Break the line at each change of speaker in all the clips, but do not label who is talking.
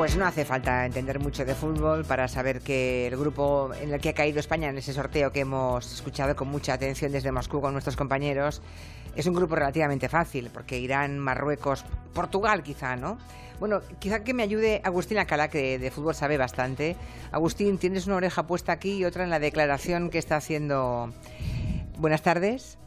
Pues no hace falta entender mucho de fútbol para saber que el grupo en el que ha caído España en ese sorteo que hemos escuchado con mucha atención desde Moscú con nuestros compañeros es un grupo relativamente fácil, porque Irán, Marruecos, Portugal quizá, ¿no? Bueno, quizá que me ayude Agustín Acala, que de fútbol sabe bastante. Agustín, tienes una oreja puesta aquí y otra en la declaración que está haciendo. Buenas tardes.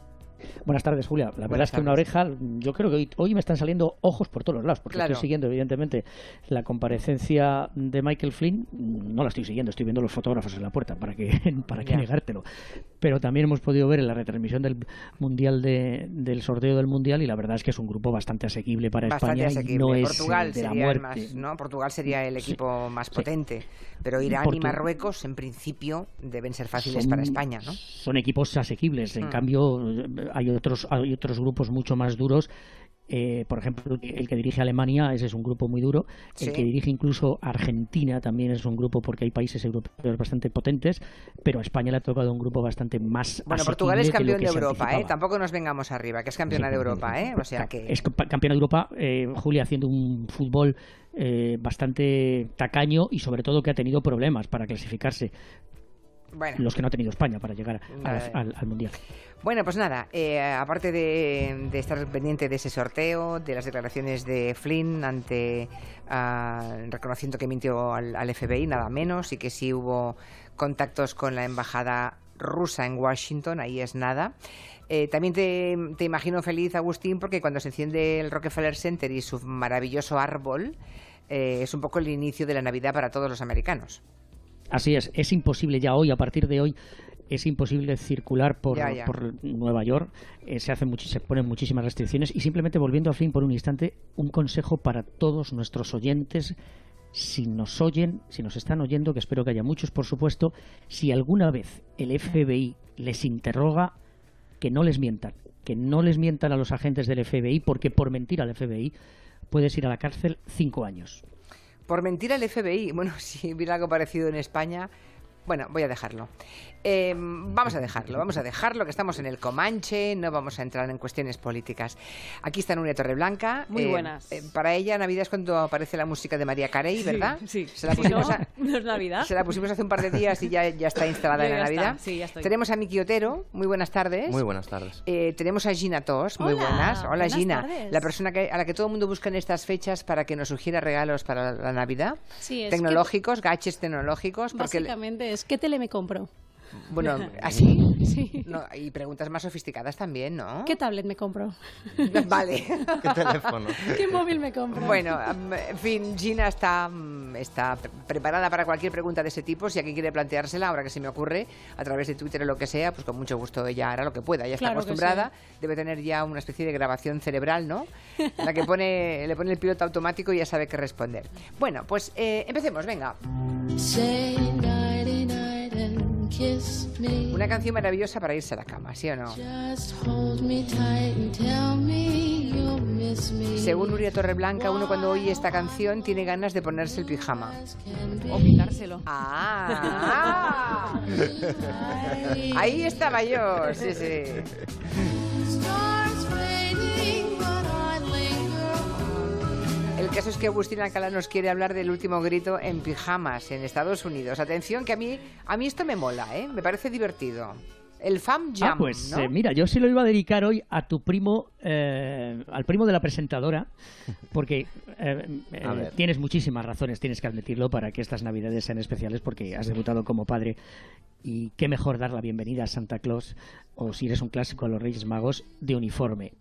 Buenas tardes, Julia. La verdad es que una oreja, yo creo que hoy, me están saliendo ojos por todos los lados, porque estoy siguiendo, evidentemente, la comparecencia de Michael Flynn. No la estoy siguiendo, estoy viendo los fotógrafos en la puerta, para que, para que negártelo. Pero también hemos podido ver en la retransmisión del mundial del sorteo del mundial y la verdad es que es un grupo bastante asequible para España. Y no
Portugal
es de
la muerte. ¿no? Portugal sería el equipo más potente, pero Irán y Marruecos, en principio, deben ser fáciles para España, ¿no?
Son equipos asequibles. En mm. cambio, hay otros, hay otros grupos mucho más duros. Eh, por ejemplo, el que dirige Alemania, ese es un grupo muy duro. El que dirige incluso Argentina también es un grupo porque hay países europeos bastante potentes, pero a España le ha tocado un grupo bastante más.
Bueno, Portugal es campeón de Europa, ¿eh? Tampoco nos vengamos arriba, que es campeona de Europa, ¿eh? O sea que.
Es campeona de Europa, eh, Julia, haciendo un fútbol eh, bastante tacaño y sobre todo que ha tenido problemas para clasificarse. Los que no ha tenido España para llegar al, Mundial.
Bueno, pues nada, eh, aparte de, estar pendiente de ese sorteo, de las declaraciones de Flynn ante ah, reconociendo que mintió al, FBI, nada menos, y que sí hubo contactos con la embajada rusa en Washington, ahí es nada. Eh, también te, te, imagino feliz, Agustín, porque cuando se enciende el Rockefeller Center y su maravilloso árbol, eh, es un poco el inicio de la Navidad para todos los americanos.
Así es, es imposible ya hoy, a partir de hoy, es imposible circular por, Nueva York, eh, se, hace se ponen muchísimas restricciones. Y simplemente volviendo a fin por un instante, un consejo para todos nuestros oyentes, si nos oyen, si nos están oyendo, que espero que haya muchos, por supuesto, si alguna vez el FBI les interroga, que no les mientan, que no les mientan a los agentes del FBI, porque por mentir al FBI puedes ir a la cárcel cinco años.
Por mentir al FBI. Bueno, si hubiera algo parecido en España, bueno, voy a dejarlo. Eh, vamos a dejarlo, vamos a dejarlo, que estamos en el Comanche, no vamos a entrar en cuestiones políticas. Aquí está Nuria Torreblanca.
Muy eh, buenas.
Eh, para ella, Navidad es cuando aparece la música de María Carey, ¿verdad?
Sí, Se la pusimos no, es Navidad.
Se la pusimos hace un par de días y ya, ya está instalada en la Navidad.
Sí, ya estoy.
Tenemos a Miki Otero, muy buenas tardes.
Muy buenas tardes.
tenemos a Gina Tos, muy buenas. Hola Gina, la persona a la que todo el mundo busca en estas fechas para que nos sugiera regalos para la Navidad. Sí, tecnológicos, gaches tecnológicos.
Básicamente ¿qué tele me compro?
Bueno, así. Sí. y preguntas más sofisticadas también, ¿no?
¿Qué tablet me compro?
vale.
¿Qué teléfono?
¿Qué móvil me compro?
Bueno, en fin, Gina está, está preparada para cualquier pregunta de ese tipo. Si alguien quiere planteársela, ahora que se me ocurre, a través de Twitter o lo que sea, pues con mucho gusto ella hará lo que pueda. Ya está acostumbrada. Debe tener ya una especie de grabación cerebral, ¿no? la que pone, le pone el piloto automático y ya sabe qué responder. Bueno, pues eh, empecemos, venga. Una canción maravillosa para irse a la cama, ¿sí o no? Según Nuria Torreblanca, uno cuando oye esta canción tiene ganas de ponerse el pijama.
O quitárselo.
Ah, ahí estaba yo, sí, sí. El caso es que Agustín Alcalá nos quiere hablar del último grito en pijamas en Estados Unidos. Atención, que a mí, a mí esto me mola, ¿eh? Me parece divertido. El Fam Jam.
Ah, pues eh, mira, yo sí lo iba a dedicar hoy a tu primo, eh, al primo de la presentadora, porque eh, tienes muchísimas razones, tienes que admitirlo, para que estas navidades sean especiales, porque has debutado como padre y qué mejor dar la bienvenida a Santa Claus, o si eres un clásico a los Reyes Magos, de uniforme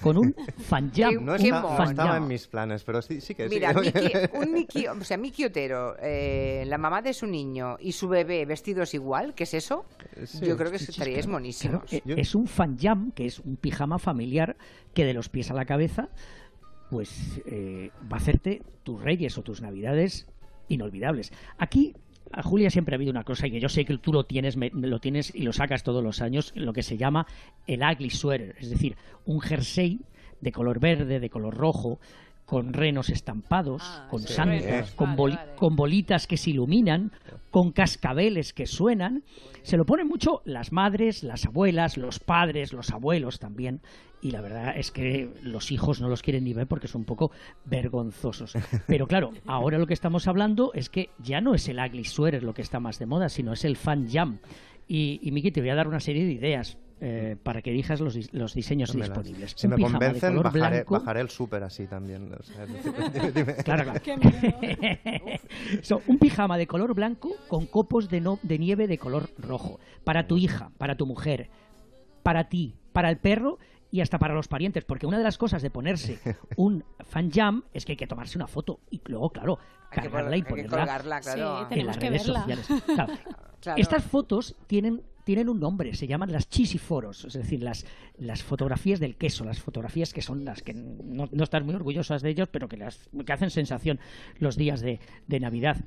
con un fan
No, estaba en mis planes, pero sí, sí que
Mira, un Miki, o sea, Miki Otero, eh, la mamá de su niño y su bebé vestidos igual, ¿qué es eso? Yo creo que estaría es monísimo.
Eh, es un fan jam, que es un pijama familiar que de los pies a la cabeza, pues eh, va a hacerte tus reyes o tus navidades inolvidables. Aquí a Julia siempre ha habido una cosa y que yo sé que tú lo tienes, lo tienes y lo sacas todos los años, lo que se llama el ugly sweater, es decir, un jersey de color verde, de color rojo, con renos estampados, ah, con santos, con, con, bolitas que se iluminan, con cascabeles que suenan. Se lo ponen mucho las madres, las abuelas, los padres, los abuelos también. Y la verdad es que los hijos no los quieren ni ver porque son un poco vergonzosos. Pero claro, ahora lo que estamos hablando es que ya no es el ugly sweater lo que está más de moda, sino es el fan jam. Y, y Miki, te voy a dar una serie de ideas eh, para que elijas los, los diseños disponibles.
Si me convencen, bajaré, el súper así también.
Claro, claro. un pijama de color blanco con copos de, de nieve de color rojo. Para tu hija, para tu mujer, para ti, para el perro y hasta para los parientes, porque una de las cosas de ponerse un fan jam es que hay que tomarse una foto y luego, claro, cargarla y ponerla en las redes sociales. Estas fotos tienen tienen un nombre, se llaman las chisiforos, es decir, las, las fotografías del queso, las fotografías que son las que no, no estás muy orgullosas de ellos, pero que, las, que hacen sensación los días de, de Navidad.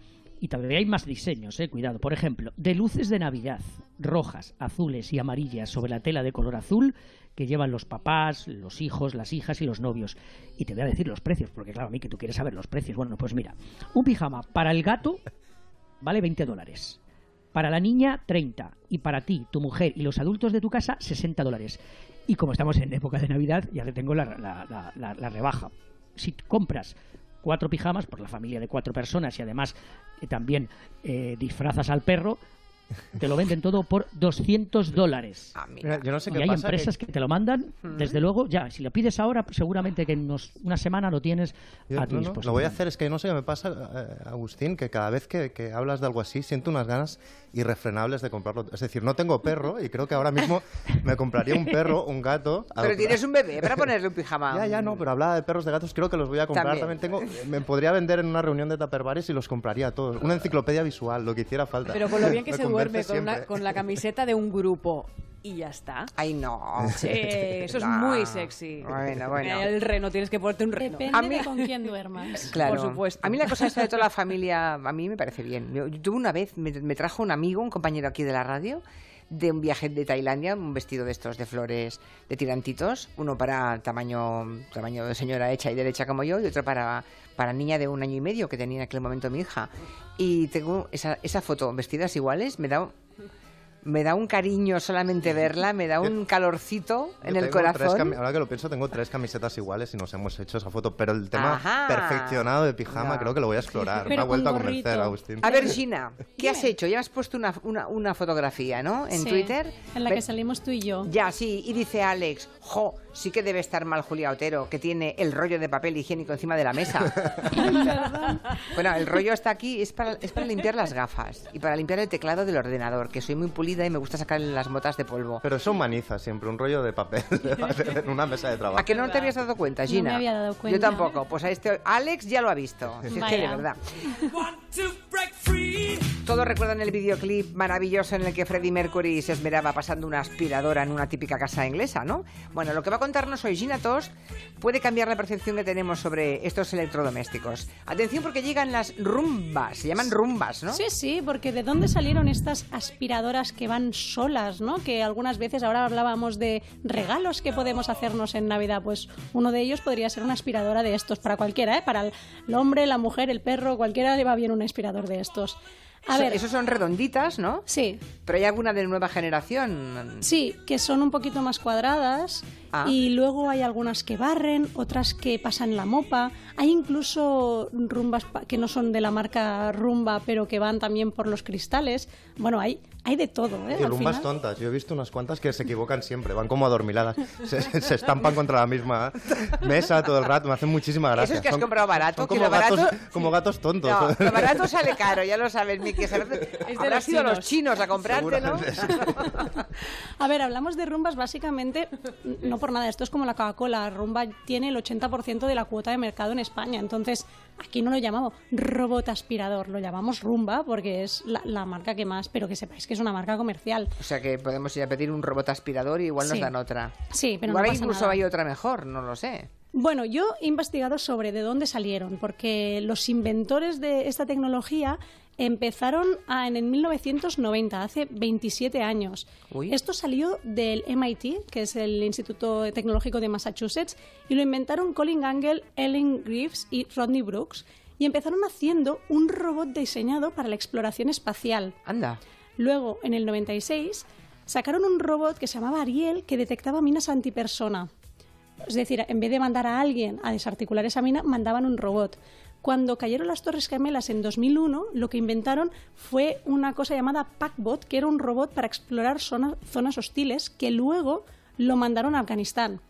Y todavía hay más diseños, eh, cuidado. Por ejemplo, de luces de Navidad, rojas, azules y amarillas sobre la tela de color azul que llevan los papás, los hijos, las hijas y los novios. Y te voy a decir los precios, porque claro, a mí que tú quieres saber los precios. Bueno, pues mira, un pijama para el gato vale 20 dólares. Para la niña, 30. Y para ti, tu mujer y los adultos de tu casa, 60 dólares. Y como estamos en época de Navidad, ya te tengo la, la, rebaja. Si compras cuatro pijamas por la familia de cuatro personas y además eh, también eh, disfrazas al perro, te lo venden todo por 200 dólares.
Ah, yo no sé
y hay empresas que... te lo mandan, desde luego, ya, si lo pides ahora, seguramente que en una semana lo tienes a tu disposición.
lo voy a hacer, es que no sé qué me pasa, eh, Agustín, que cada vez que, que, hablas de algo así, siento unas ganas irrefrenables de comprarlo. Es decir, no tengo perro y creo que ahora mismo me compraría un perro, un gato.
Pero tienes un bebé para ponerle un pijama.
Ya, ya no, pero hablaba de perros, de gatos, creo que los voy a comprar. También, tengo, me podría vender en una reunión de taperbares y los compraría todos. Una enciclopedia visual, lo que hiciera falta.
Pero con lo bien que se duerme con, la camiseta de un grupo y ya está.
Ay, no.
Sí, eso es muy sexy.
Bueno, bueno.
El reno, tienes que ponerte un reno.
Depende a mí... de con quién duermas.
Claro.
Por supuesto.
A mí la cosa esta de toda la familia, a mí me parece bien. Yo, tuve una vez, me, trajo un amigo, un compañero aquí de la radio, de un viaje de Tailandia, un vestido de estos de flores de tirantitos, uno para tamaño, tamaño de señora hecha y derecha como yo, y otro para, para niña de un año y medio que tenía en aquel momento mi hija. Y tengo esa, esa foto, vestidas iguales, me da me da un cariño solamente verla, me da un calorcito en el corazón.
ahora que lo pienso, tengo tres camisetas iguales y nos hemos hecho esa foto, pero el tema perfeccionado de pijama creo que lo voy a explorar. me ha vuelto a convencer, Agustín.
A ver, Gina, ¿qué has hecho? Ya has puesto una, una, fotografía, ¿no? En Twitter.
En la que salimos tú y yo.
Ya, sí, y dice Alex, jo, sí que debe estar mal Julia Otero, que tiene el rollo de papel higiénico encima de la mesa. bueno, el rollo está aquí, es para, es para limpiar las gafas y para limpiar el teclado del ordenador, que soy muy pulida y me gusta sacar las motas de polvo.
Pero son manizas siempre, un rollo de papel en una mesa de trabajo.
¿A que no te habías dado cuenta, Gina?
No me había dado cuenta.
Yo tampoco. Pues a este Alex ya lo ha visto. es que de verdad. Todos recuerdan el videoclip maravilloso en el que Freddie Mercury se esmeraba pasando una aspiradora en una típica casa inglesa, ¿no? Bueno, lo que va a contarnos hoy Gina Tost puede cambiar la percepción que tenemos sobre estos electrodomésticos. Atención porque llegan las rumbas, se llaman rumbas, ¿no?
Sí, sí, porque ¿de dónde salieron estas aspiradoras que van solas, ¿no? Que algunas veces ahora hablábamos de regalos que podemos hacernos en Navidad, pues uno de ellos podría ser una aspiradora de estos para cualquiera, ¿eh? Para el hombre, la mujer, el perro, cualquiera le va bien un aspirador de estos.
A ver. Esos son redonditas, ¿no?
Sí.
Pero hay alguna de nueva generación.
Sí, que son un poquito más cuadradas. Ah. Y luego hay algunas que barren, otras que pasan la mopa. Hay incluso rumbas que no son de la marca Rumba, pero que van también por los cristales. Bueno, hay, hay de todo, ¿eh?
Y rumbas tontas. Yo he visto unas cuantas que se equivocan siempre, van como adormiladas. Se, se, estampan contra la misma mesa todo el rato, me hacen muchísima gracia.
Eso es que has comprado barato.
como, gatos, como gatos tontos.
No, lo barato sale caro, ya lo sabes, Miki. Habrá sido los chinos a comprártelo.
a ver, hablamos de rumbas básicamente, no por nada, esto es como la Coca-Cola. Rumba tiene el 80% de la cuota de mercado en España, entonces aquí no lo llamamos robot aspirador, lo llamamos Rumba porque es la, marca que más, pero que sepáis que es una marca comercial.
O sea que podemos ir a pedir un robot aspirador y igual nos dan otra.
Sí, pero
igual incluso hay otra mejor, no lo sé.
Bueno, yo he investigado sobre de dónde salieron, porque los inventores de esta tecnología empezaron en el 1990, hace 27 años. Esto salió del MIT, que es el Instituto Tecnológico de Massachusetts, y lo inventaron Colin Gangle, Ellen Greaves y Rodney Brooks, y empezaron haciendo un robot diseñado para la exploración espacial.
Anda.
Luego, en el 96, sacaron un robot que se llamaba Ariel que detectaba minas antipersona. Es decir, en vez de mandar a alguien a desarticular esa mina, mandaban un robot. Cuando cayeron las Torres Gemelas en 2001, lo que inventaron fue una cosa llamada PackBot, que era un robot para explorar zonas hostiles, que luego lo mandaron a Afganistán.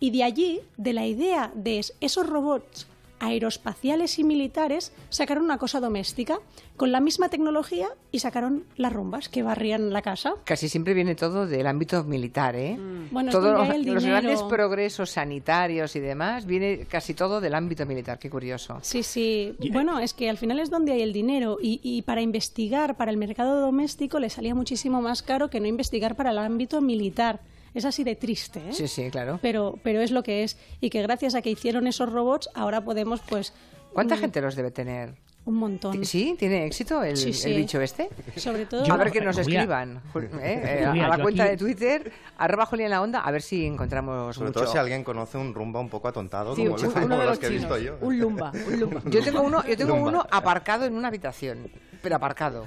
Y de allí, de la idea de esos robots aeroespaciales y militares sacaron una cosa doméstica con la misma tecnología y sacaron las rumbas que barrían la casa.
Casi siempre viene todo del ámbito militar, ¿eh?
Mm. Bueno,
Todos los, grandes progresos sanitarios y demás viene casi todo del ámbito militar. Qué curioso.
Sí, sí. Bueno, es que al final es donde hay el dinero y, y para investigar para el mercado doméstico le salía muchísimo más caro que no investigar para el ámbito militar. Es así de triste, ¿eh?
Sí, sí, claro.
Pero, pero es lo que es. Y que gracias a que hicieron esos robots, ahora podemos, pues...
¿Cuánta mm, gente los debe tener?
Un montón.
¿Sí? ¿Tiene éxito el, bicho este?
Sobre todo...
a ver que nos escriban ¿eh? Eh, a la cuenta de Twitter, arroba Julián la Onda, a ver si encontramos
Sobre todo si alguien conoce un rumba un poco atontado,
como, los, que he visto yo. Un lumba, un lumba.
Yo tengo uno, yo tengo uno aparcado en una habitación, pero aparcado.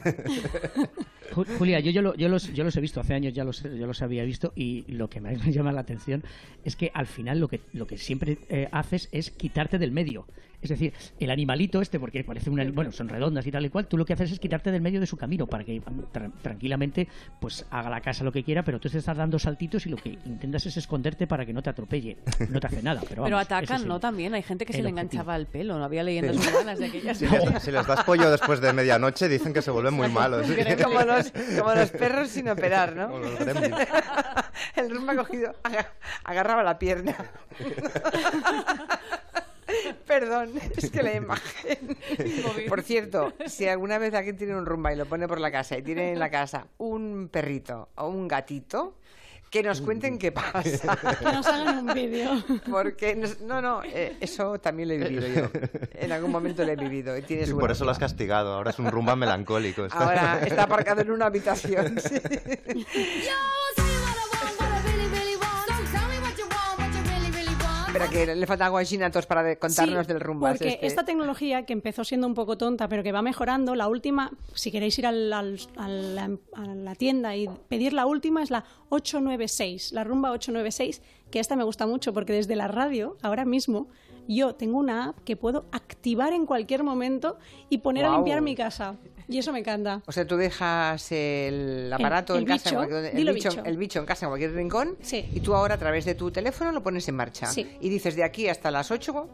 Julia, yo, yo, yo, los, yo los he visto hace años, ya los, yo los había visto y lo que me llama la atención es que al final lo que, lo que siempre eh, haces es quitarte del medio. Es decir, el animalito este, porque parece un bueno, son redondas y tal y cual, tú lo que haces es quitarte del medio de su camino para que tranquilamente pues haga la casa lo que quiera, pero tú te estás dando saltitos y lo que intentas es esconderte para que no te atropelle. No te hace nada. Pero,
pero atacan, ¿no? También hay gente que se le enganchaba el pelo, no había leyendas urbanas de aquellas. Si,
si, les das pollo después de medianoche, dicen que se vuelven muy malos.
Como, los, como los perros sin operar, ¿no? el rumba cogido, agarraba la pierna. Perdón, es que la imagen. Por cierto, si alguna vez alguien tiene un rumba y lo pone por la casa y tiene en la casa un perrito o un gatito, que nos cuenten qué pasa.
Que nos hagan un vídeo.
Porque, no, no, eh, eso también lo he vivido yo. En algún momento lo he vivido. Y, tienes
por eso lo has castigado. Ahora es un rumba melancólico.
Ahora está aparcado en una habitación. Sí. Espera, que le falta algo a Ginatos para contarnos del rumbo.
Porque
este.
esta tecnología, que empezó siendo un poco tonta, pero que va mejorando, la última, si queréis ir al, a, la, tienda y pedir la última, es la 896, la rumba 896, que esta me gusta mucho porque desde la radio, ahora mismo, yo tengo una app que puedo activar en cualquier momento y poner a limpiar mi casa. Y eso me encanta.
O sea, tú dejas el aparato en casa, el, bicho, en casa en cualquier rincón, y tú ahora a través de tu teléfono lo pones en marcha. Y dices de aquí hasta las 8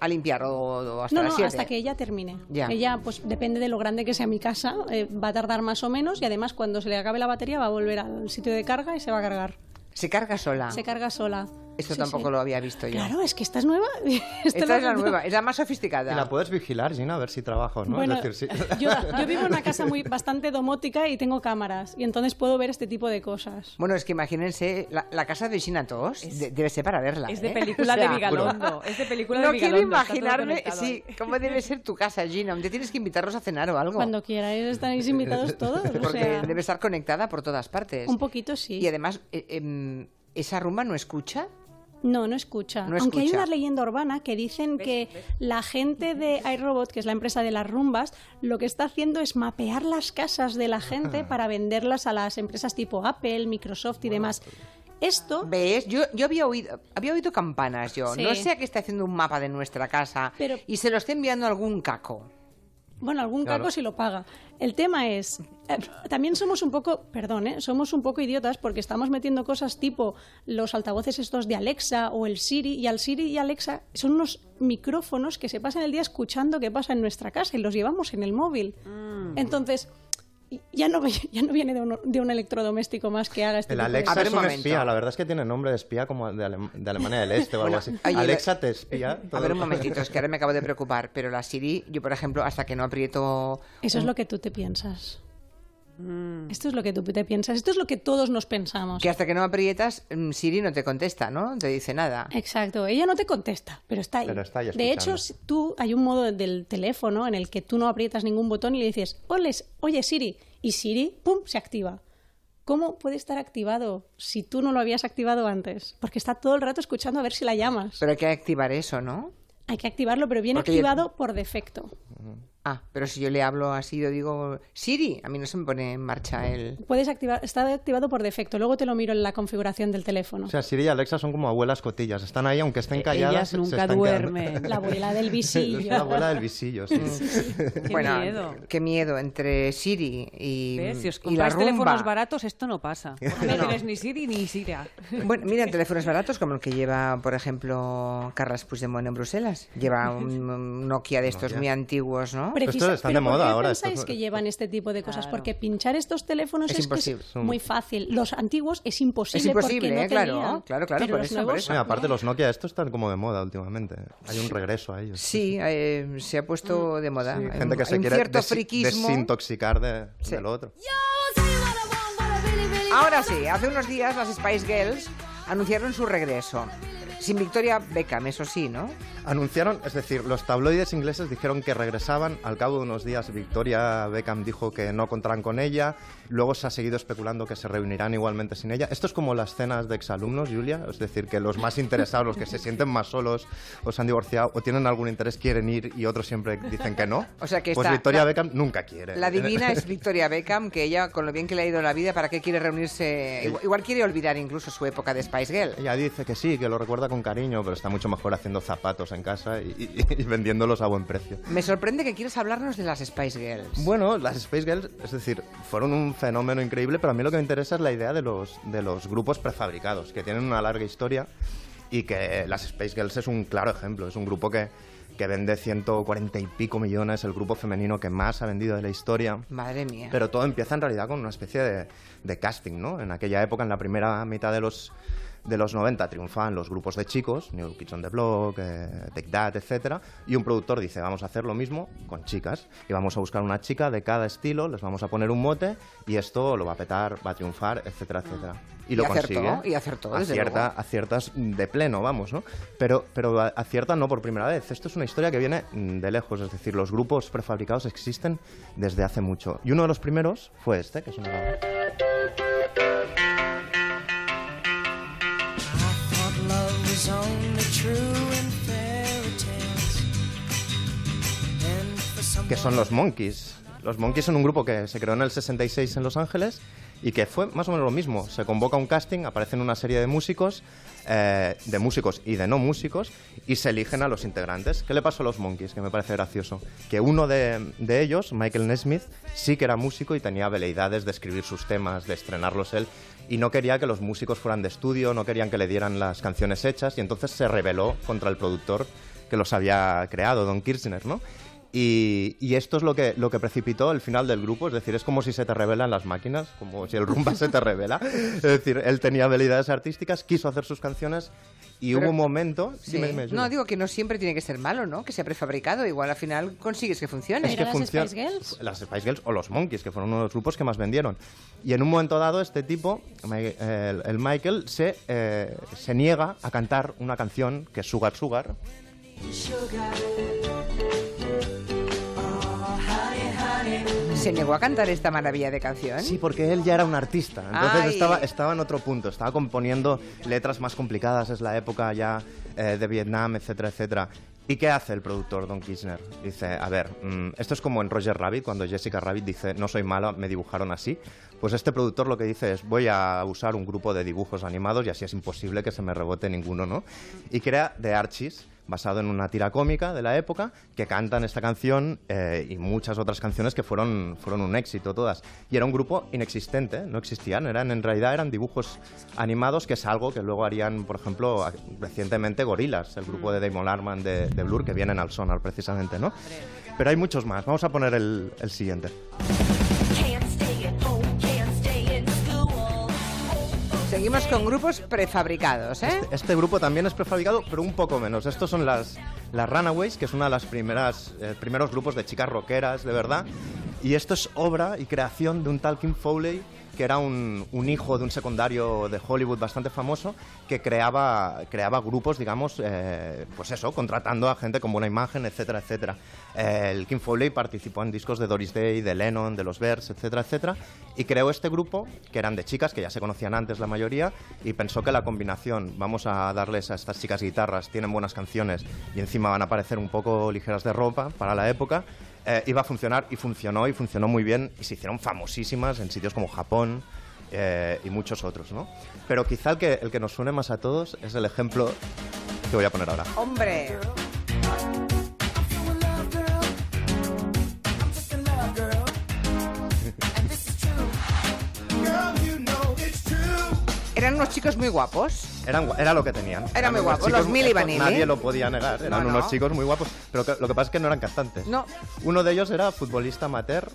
a limpiar o, hasta las 7.
hasta que ella termine. Ella, pues depende de lo grande que sea mi casa, eh, va a tardar más o menos y además cuando se le acabe la batería va a volver al sitio de carga y se va a cargar.
¿Se carga sola?
Se carga sola.
Esto tampoco lo había visto yo.
Claro, es que esta es nueva.
esta es la nueva, es la más sofisticada.
Y la puedes vigilar, Gina, a ver si trabajo, ¿no?
Bueno, yo, vivo en una casa muy bastante domótica y tengo cámaras, y entonces puedo ver este tipo de cosas.
Bueno, es que imagínense, la, casa de Gina Tos debe ser para verla.
Es de
¿eh?
película de Vigalondo. Es de película
no
de
quiero imaginarme, sí, cómo debe ser tu casa, Gina. ¿Dónde tienes que invitarlos a cenar o algo?
Cuando quierais, estaréis invitados todos.
Porque debe estar conectada por todas partes.
Un poquito, sí.
Y además, eh, em, ¿esa rumba no escucha?
No, no escucha. Aunque hay una leyenda urbana que dicen que la gente de iRobot, que es la empresa de las rumbas, lo que está haciendo es mapear las casas de la gente para venderlas a las empresas tipo Apple, Microsoft y demás. Esto.
¿Ves? Yo, yo había oído, había oído campanas yo. No sé a qué está haciendo un mapa de nuestra casa y se lo está enviando algún caco.
Bueno, algún caco si lo paga. El tema es, eh, también somos un poco, perdón, ¿eh? somos un poco idiotas porque estamos metiendo cosas tipo los altavoces estos de Alexa o el Siri, y al Siri y Alexa son unos micrófonos que se pasan el día escuchando qué pasa en nuestra casa y los llevamos en el móvil. Mm. Entonces, ya no, ya no viene de un, electrodoméstico más que haga este
el Alexa es un espía, la verdad es que tiene nombre de espía como de, Alemania del Este o algo así. Alexa te espía.
a ver un momentito, es que ahora me acabo de preocupar, pero la Siri, yo por ejemplo, hasta que no aprieto...
Eso es lo que tú te piensas. Mm. Esto es lo que tú te piensas, esto es lo que todos nos pensamos.
Que hasta que no aprietas, mm, Siri no te contesta, ¿no? Te dice nada.
Exacto, ella no te contesta, pero está ahí. de hecho, tú hay un modo del teléfono en el que tú no aprietas ningún botón y le dices, oye Siri, y Siri, ¡pum!, se activa. ¿Cómo puede estar activado si tú no lo habías activado antes? Porque está todo el rato escuchando a ver si la llamas.
Pero hay que activar eso, ¿no?
Hay que activarlo, pero viene activado por defecto.
Ah, pero si yo le hablo así, yo digo Siri, a mí no se me pone en marcha el.
Puedes activar, está activado por defecto. Luego te lo miro en la configuración del teléfono.
O sea, Siri y Alexa son como abuelas cotillas. Están ahí, aunque estén calladas.
Ellas nunca duermen.
La abuela del visillo.
la abuela del visillo, sí.
Qué miedo.
Qué miedo entre Siri y.
Si os compráis teléfonos baratos, esto no pasa. no tienes ni Siri ni Siri.
Bueno, mira, teléfonos baratos como el que lleva, por ejemplo, Carlas Puigdemont en Bruselas. Lleva un Nokia de estos muy antiguos, ¿no?
Precisa, están de moda
¿Por qué
ahora.
pensáis que llevan este tipo de cosas? Porque pinchar estos teléfonos es, muy fácil. Los antiguos es imposible.
Es imposible,
porque no
¿eh? claro, claro, claro. Por eso, por eso.
aparte, los Nokia estos están como de moda últimamente. Hay un regreso a ellos.
Sí, eh, se ha puesto de moda.
Hay gente que se quiere desintoxicar de, lo otro.
Ahora sí, hace unos días las Spice Girls anunciaron su regreso. Sin Victoria Beckham, eso sí, ¿no?
Anunciaron, es decir, los tabloides ingleses dijeron que regresaban. Al cabo de unos días, Victoria Beckham dijo que no contarán con ella. Luego se ha seguido especulando que se reunirán igualmente sin ella. Esto es como las cenas de exalumnos, Julia. Es decir, que los más interesados, los que se sienten más solos o se han divorciado o tienen algún interés, quieren ir y otros siempre dicen que no.
O sea que
pues Victoria Beckham nunca quiere.
La divina es Victoria Beckham, que ella, con lo bien que le ha ido la vida, ¿para qué quiere reunirse? Igual, quiere olvidar incluso su época de Spice Girl.
Ella dice que sí, que lo recuerda con cariño pero está mucho mejor haciendo zapatos en casa y, vendiéndolos a buen precio.
Me sorprende que quieras hablarnos de las Spice Girls.
Bueno, las Spice Girls, es decir, fueron un fenómeno increíble, pero a mí lo que me interesa es la idea de los, de los grupos prefabricados, que tienen una larga historia y que las Space Girls es un claro ejemplo. Es un grupo que, que vende 140 y pico millones, el grupo femenino que más ha vendido de la historia.
Madre mía.
Pero todo empieza en realidad con una especie de, de casting, ¿no? En aquella época, en la primera mitad de los de los 90 triunfan los grupos de chicos, New Kids on the Block, eh, Take That, etc. Y un productor dice, vamos a hacer lo mismo con chicas. Y vamos a buscar una chica de cada estilo, les vamos a poner un mote y esto lo va a petar, va a triunfar, etcétera, etcétera.
Y, lo consigue. y acertó,
acierta, aciertas de pleno, vamos, ¿no? Pero, pero acierta no por primera vez. Esto es una historia que viene de lejos, es decir, los grupos prefabricados existen desde hace mucho. Y uno de los primeros fue este, que es una... que son los Monkeys. Los Monkeys son un grupo que se creó en el 66 en Los Ángeles y que fue más o menos lo mismo. Se convoca un casting, aparecen una serie de músicos, eh, de músicos y de no músicos, y se eligen a los integrantes. ¿Qué le pasó a los Monkeys? Que me parece gracioso. Que uno de, de ellos, Michael Nesmith, sí que era músico y tenía habilidades de escribir sus temas, de estrenarlos él, y no quería que los músicos fueran de estudio, no querían que le dieran las canciones hechas, y entonces se rebeló contra el productor que los había creado, Don Kirchner, ¿no? Y, esto es lo que, lo que precipitó el final del grupo, es decir, es como si se te revelan las máquinas, como si el rumba se te revela. Es decir, él tenía habilidades artísticas, quiso hacer sus canciones y hubo un momento...
no, digo que no siempre tiene que ser malo, ¿no? Que sea prefabricado, igual al final consigues que funcione.
Es que las Spice Girls?
Las Spice Girls o los Monkeys, que fueron uno de los grupos que más vendieron. Y en un momento dado este tipo, el, Michael, se, eh, se niega a cantar una canción que es Sugar Sugar.
¿Se negó a cantar esta maravilla de canción?
Sí, porque él ya era un artista. Entonces estaba, estaba en otro punto. Estaba componiendo letras más complicadas. Es la época ya eh, de Vietnam, etcétera, etcétera. ¿Y qué hace el productor Don Kirchner? Dice, a ver, mm, esto es como en Roger Rabbit, cuando Jessica Rabbit dice, no soy mala, me dibujaron así. Pues este productor lo que dice es, voy a usar un grupo de dibujos animados y así es imposible que se me rebote ninguno, ¿no? Y crea The Archies, basado en una tira cómica de la época, que cantan esta canción eh, y muchas otras canciones que fueron, fueron un éxito todas. Y era un grupo inexistente, no existían, eran, en realidad eran dibujos animados, que es algo que luego harían, por ejemplo, recientemente Gorilas, el grupo de Damon Arman de, de Blur, que vienen al Sonar precisamente, ¿no? Pero hay muchos más, vamos a poner el, el siguiente.
Seguimos con grupos prefabricados, ¿eh?
Este, este, grupo también es prefabricado, pero un poco menos. Estos son las, las Runaways, que es uno de los primeras, eh, primeros grupos de chicas rockeras, de verdad. Y esto es obra y creación de un tal Kim Foley que era un, hijo de un secundario de Hollywood bastante famoso que creaba, creaba grupos, digamos, eh, pues eso, contratando a gente con buena imagen, etcétera, etcétera. el Kim Foley participó en discos de Doris Day, de Lennon, de los Bears, etcétera, etcétera, y creó este grupo, que eran de chicas, que ya se conocían antes la mayoría, y pensó que la combinación, vamos a darles a estas chicas guitarras, tienen buenas canciones y encima van a parecer un poco ligeras de ropa para la época, eh, iba a funcionar y funcionó y funcionó muy bien y se hicieron famosísimas en sitios como Japón eh, y muchos otros, ¿no? Pero quizá el que, el que nos suene más a todos es el ejemplo que voy a poner ahora.
¡Hombre! Eran unos chicos muy guapos.
Eran, era lo que tenían.
Eran, muy guapos, los Mili Vanilli.
Nadie lo podía negar, eran unos chicos muy guapos. Pero lo que pasa es que no eran cantantes.
No.
Uno de ellos era futbolista amateur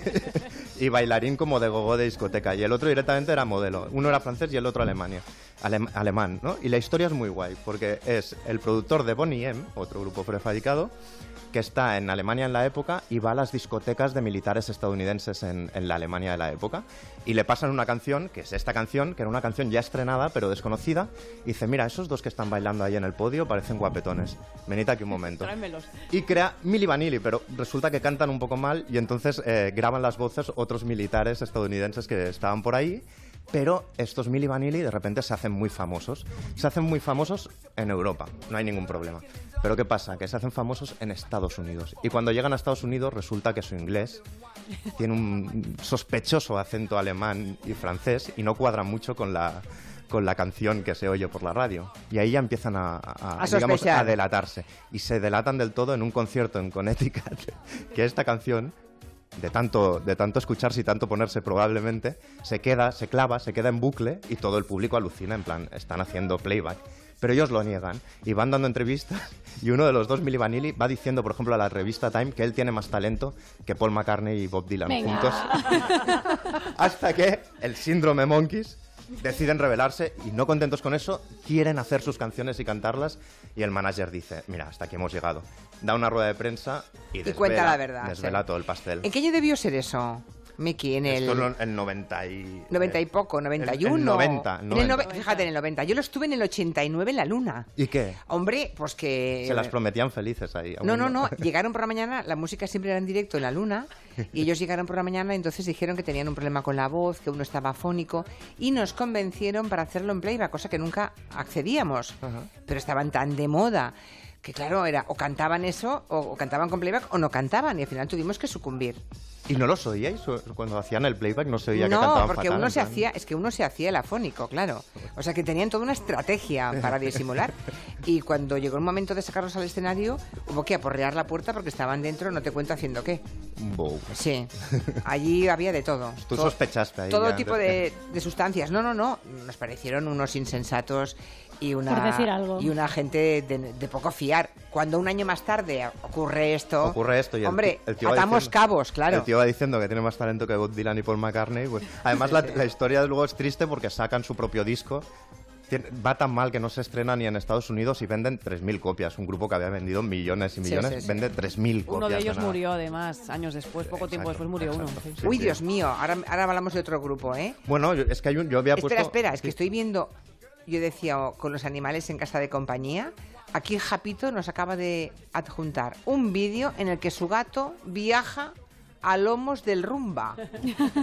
y bailarín como de gogo de discoteca. Y el otro directamente era modelo. Uno era francés y el otro Alemania. alemán, ¿no? Y la historia es muy guay, porque es el productor de Bonnie M, otro grupo prefabricado, que está en Alemania en la época y va a las discotecas de militares estadounidenses en, la Alemania de la época. Y le pasan una canción, que es esta canción, que era una canción ya estrenada pero desconocida, y dice, mira, esos dos que están bailando ahí en el podio parecen guapetones, venid aquí un momento. Y crea Milli Vanilli, pero resulta que cantan un poco mal y entonces eh, graban las voces otros militares estadounidenses que estaban por ahí pero estos Milli Vanilli de repente se hacen muy famosos. Se hacen muy famosos en Europa, no hay ningún problema. Pero ¿qué pasa? Que se hacen famosos en Estados Unidos. Y cuando llegan a Estados Unidos resulta que su inglés tiene un sospechoso acento alemán y francés y no cuadra mucho con la, con la canción que se oye por la radio. Y ahí ya empiezan a, digamos, a delatarse. Y se delatan del todo en un concierto en Connecticut, que esta canción de tanto, de tanto escucharse y tanto ponerse probablemente, se queda, se clava, se queda en bucle y todo el público alucina, en plan, están haciendo playback pero ellos lo niegan y van dando entrevistas y uno de los dos, Milli Vanilli, va diciendo, por ejemplo, a la revista Time que él tiene más talento que Paul McCartney y Bob Dylan juntos. Hasta que el síndrome Monkeys deciden rebelarse y no contentos con eso, quieren hacer sus canciones y cantarlas y el manager dice, mira, hasta aquí hemos llegado. Da una rueda de prensa y,
cuenta la verdad.
Desvela todo el pastel.
¿En qué año debió ser eso? Miki, en el...
Esto en 90 y...
90 y poco, 91.
En 90,
fíjate, en el 90. Yo lo estuve en el 89 en la Luna.
¿Y qué?
Hombre, pues que...
Se las prometían felices ahí.
No, no, no. Llegaron por la mañana, la música siempre era en directo en la Luna, y ellos llegaron por la mañana y entonces dijeron que tenían un problema con la voz, que uno estaba afónico, y nos convencieron para hacerlo en playback, cosa que nunca accedíamos. Pero estaban tan de moda que claro, era o cantaban eso, o, cantaban con playback, o no cantaban, y al final tuvimos que sucumbir.
¿Y no los oíais? Cuando hacían el playback no se oía que cantaban
No, porque uno se hacía, es que uno se hacía el afónico, claro. O sea que tenían toda una estrategia para disimular. Y cuando llegó el momento de sacarlos al escenario, hubo que aporrear la puerta porque estaban dentro, no te cuento haciendo qué.
Bow.
Sí. Allí había de todo.
Tú sospechaste ahí.
Todo tipo de, de sustancias. No, no, no. Nos parecieron unos insensatos y una, Y una gente de, poco fiar. Cuando un año más tarde ocurre esto...
Ocurre esto y
Hombre, el tío atamos cabos, claro.
El tío va diciendo que tiene más talento que Bob Dylan y Paul McCartney. Pues, además, la, la historia luego es triste porque sacan su propio disco va tan mal que no se estrena ni en Estados Unidos y venden 3.000 copias. Un grupo que había vendido millones y millones vende 3.000 copias.
Uno de ellos murió además años después, poco tiempo después murió uno.
Uy, Dios mío, ahora, ahora hablamos de otro grupo, ¿eh?
Bueno, es que hay un, yo había
puesto... Espera, espera, es que estoy viendo yo decía oh, con los animales en casa de compañía, aquí Japito nos acaba de adjuntar un vídeo en el que su gato viaja a lomos del rumba.